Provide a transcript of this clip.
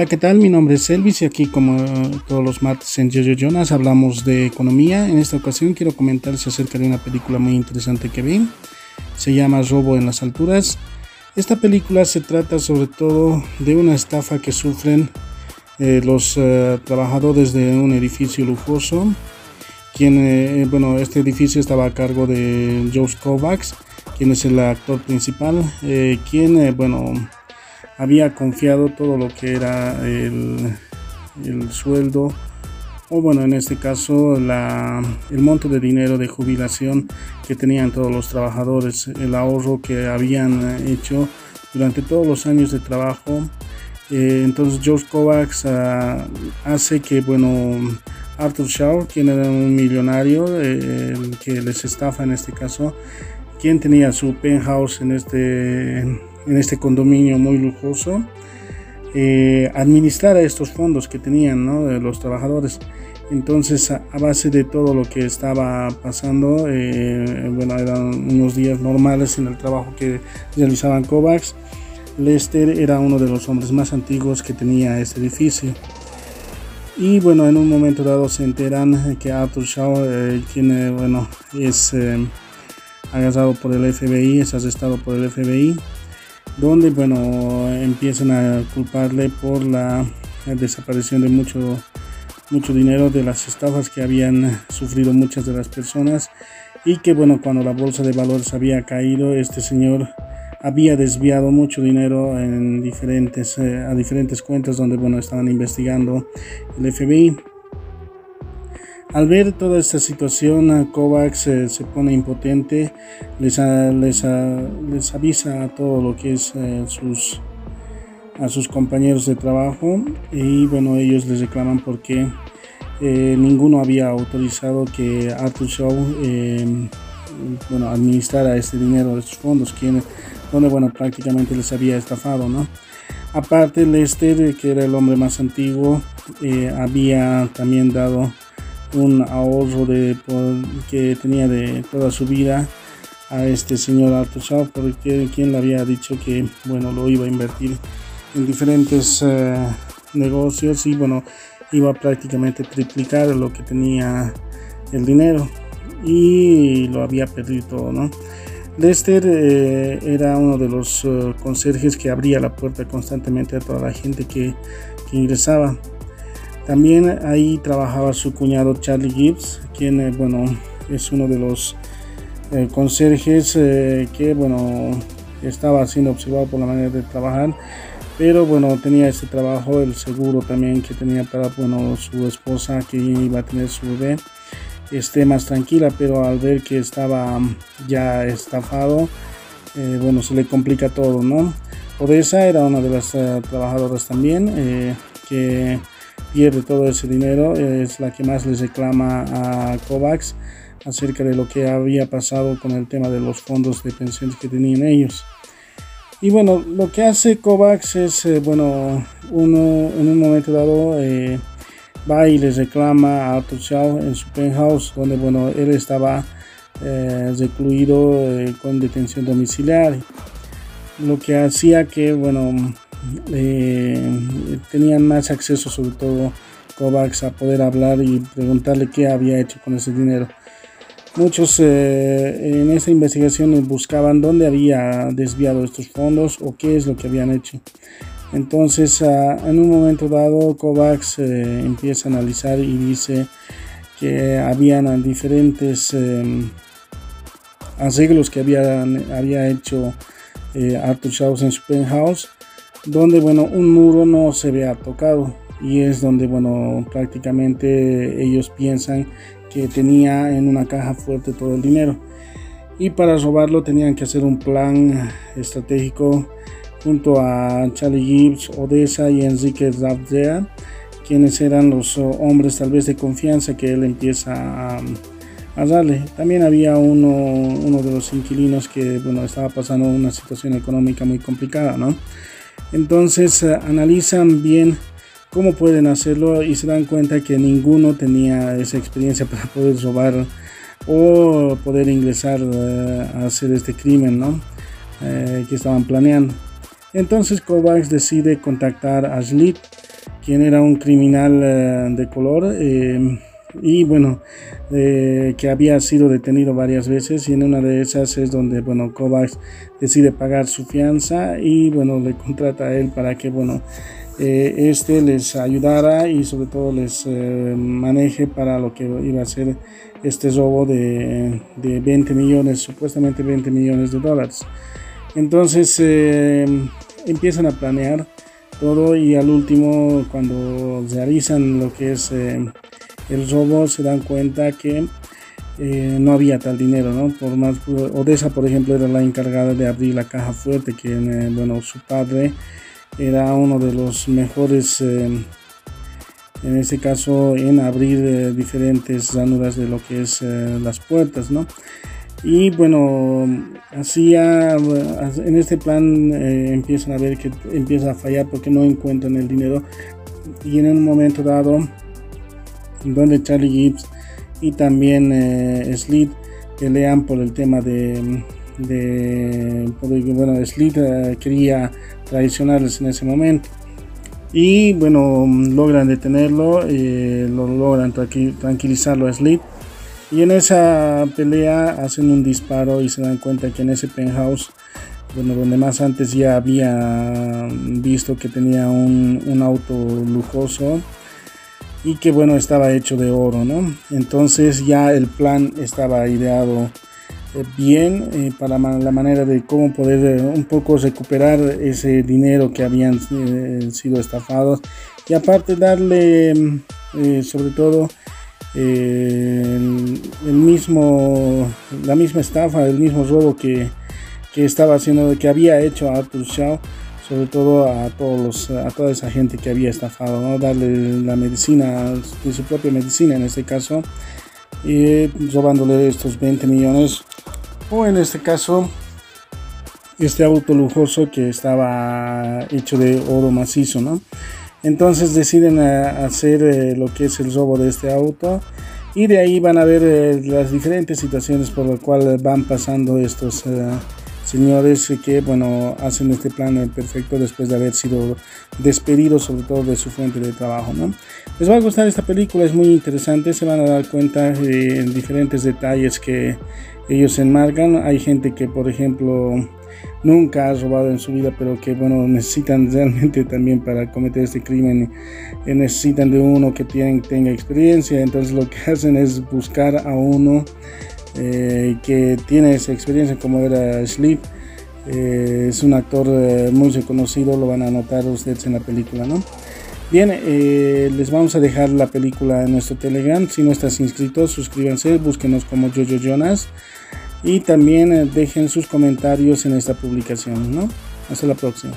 Hola, ¿qué tal? Mi nombre es Elvis y aquí como todos los martes en Jojo Jonas hablamos de economía. En esta ocasión quiero comentarles acerca de una película muy interesante que vi. Se llama Robo en las alturas. Esta película se trata sobre todo de una estafa que sufren eh, los eh, trabajadores de un edificio lujoso. Quien, eh, bueno, este edificio estaba a cargo de Joe Kovacs, quien es el actor principal, quien, bueno, había confiado todo lo que era el, sueldo o bueno en este caso el monto de dinero de jubilación que tenían todos los trabajadores el ahorro que habían hecho durante todos los años de trabajo. Eh, entonces George Kovacs ah, hace que bueno Arthur Shaw quien era un millonario eh, que les estafa en este caso quien tenía su penthouse en este en este condominio muy lujoso, eh, administrar a estos fondos que tenían ¿no? de los trabajadores. Entonces, a, base de todo lo que estaba pasando, eh, bueno, eran unos días normales en el trabajo que realizaban Kovacs. Lester era uno de los hombres más antiguos que tenía este edificio. Y bueno, en un momento dado se enteran que Arthur Shaw, eh, quien bueno, es eh, agarrado por el FBI, es arrestado por el FBI donde bueno empiezan a culparle por la desaparición de mucho mucho dinero de las estafas que habían sufrido muchas de las personas y que bueno cuando la bolsa de valores había caído este señor había desviado mucho dinero en diferentes eh, a diferentes cuentas donde bueno estaban investigando el FBI al ver toda esta situación, Kovacs eh, se pone impotente, les, les, les, avisa a todo lo que es eh, sus, a sus compañeros de trabajo y bueno, ellos les reclaman porque eh, ninguno había autorizado que Arthur Shaw bueno, administrara este dinero sus fondos, quien, donde bueno, prácticamente les había estafado, ¿no? Aparte, Lester, que era el hombre más antiguo, había también dado un ahorro de, que tenía de toda su vida a este señor Arthur Shaw porque quien le había dicho que bueno lo iba a invertir en diferentes eh, negocios y bueno iba prácticamente a triplicar lo que tenía el dinero y lo había perdido todo no Lester eh, era uno de los eh, conserjes que abría la puerta constantemente a toda la gente que ingresaba también ahí trabajaba su cuñado Charlie Gibbs, quien eh, bueno, es uno de los eh, conserjes eh, que bueno, estaba siendo observado por la manera de trabajar. Pero bueno, tenía ese trabajo, el seguro también que tenía para bueno, su esposa que iba a tener su bebé esté más tranquila, pero al ver que estaba ya estafado, bueno, se le complica todo, ¿no? Odessa era una de las trabajadoras también, que pierde todo ese dinero, es la que más les reclama a Kovacs acerca de lo que había pasado con el tema de los fondos de pensiones que tenían ellos. Y bueno, lo que hace Kovacs es, eh, bueno, uno en un momento dado eh, va y les reclama a Shaw en su penthouse, donde, bueno, él estaba eh, recluido con detención domiciliaria. Lo que hacía que, bueno, eh, tenían más acceso, sobre todo Kovacs, a poder hablar y preguntarle qué había hecho con ese dinero. Muchos eh, en esa investigación buscaban dónde había desviado estos fondos o qué es lo que habían hecho. Entonces, ah, en un momento dado, Kovacs eh, empieza a analizar y dice que habían diferentes arreglos que había, había hecho Arthur Shaws en su penthouse donde bueno un muro no se vea tocado y es donde bueno prácticamente ellos piensan que tenía en una caja fuerte todo el dinero y para robarlo tenían que hacer un plan estratégico junto a Charlie Gibbs, Odessa y Enrique Rabdea quienes eran los hombres tal vez de confianza que él empieza a, a darle. También había uno, uno de los inquilinos que bueno, estaba pasando una situación económica muy complicada, ¿no? Entonces eh, analizan bien cómo pueden hacerlo y se dan cuenta que ninguno tenía esa experiencia para poder robar o poder ingresar eh, a hacer este crimen ¿no? Eh, que estaban planeando. Entonces Kovacs decide contactar a Schlitt quien era un criminal de color y bueno, que había sido detenido varias veces y en una de esas es donde, bueno, Kovacs decide pagar su fianza y bueno, le contrata a él para que, bueno, eh, este les ayudara y sobre todo les eh, maneje para lo que iba a ser este robo de, de 20 millones, supuestamente 20 millones de dólares. Entonces eh, empiezan a planear todo y al último cuando realizan lo que es el robo se dan cuenta que eh, no había tal dinero, ¿no? Por más, Odessa, por ejemplo, era la encargada de abrir la caja fuerte, que, eh, bueno, su padre era uno de los mejores, eh, en este caso, en abrir diferentes ranuras de lo que es las puertas, ¿no? Y bueno, hacía, en este plan empiezan a ver que empieza a fallar porque no encuentran el dinero y en un momento dado donde Charlie Gibbs y también eh, Slit pelean por el tema de, de bueno, Slit eh, quería traicionarles en ese momento. Y bueno, logran detenerlo, eh, lo logran tranquilizarlo a Slit y en esa pelea hacen un disparo y se dan cuenta que en ese penthouse bueno, donde más antes ya había visto que tenía un, un auto lujoso y que bueno estaba hecho de oro no entonces ya el plan estaba ideado eh, bien eh, para la manera de cómo poder eh, un poco recuperar ese dinero que habían sido estafados y aparte darle sobre todo el, mismo la misma estafa el mismo robo que, que estaba haciendo que había hecho Arthur Shaw sobre todo a todos a toda esa gente que había estafado, ¿no? darle la medicina, de su propia medicina en este caso, y robándole estos 20 millones, o en este caso, este auto lujoso que estaba hecho de oro macizo, ¿no? Entonces deciden eh, hacer eh, lo que es el robo de este auto y de ahí van a ver eh, las diferentes situaciones por las cuales van pasando estos señores que bueno hacen este plan perfecto después de haber sido despedidos sobre todo de su fuente de trabajo ¿no? les va a gustar esta película es muy interesante se van a dar cuenta de diferentes detalles que ellos enmarcan hay gente que por ejemplo nunca ha robado en su vida pero que bueno necesitan realmente también para cometer este crimen eh, necesitan de uno que tenga experiencia entonces lo que hacen es buscar a uno eh, que tiene esa experiencia como era Sleep. Eh, es un actor eh, muy reconocido, lo van a notar ustedes en la película, ¿no? Bien, les vamos a dejar la película en nuestro Telegram. Si no estás inscrito, suscríbanse, búsquenos como Jojo Jonas y también dejen sus comentarios en esta publicación, ¿no? Hasta la próxima.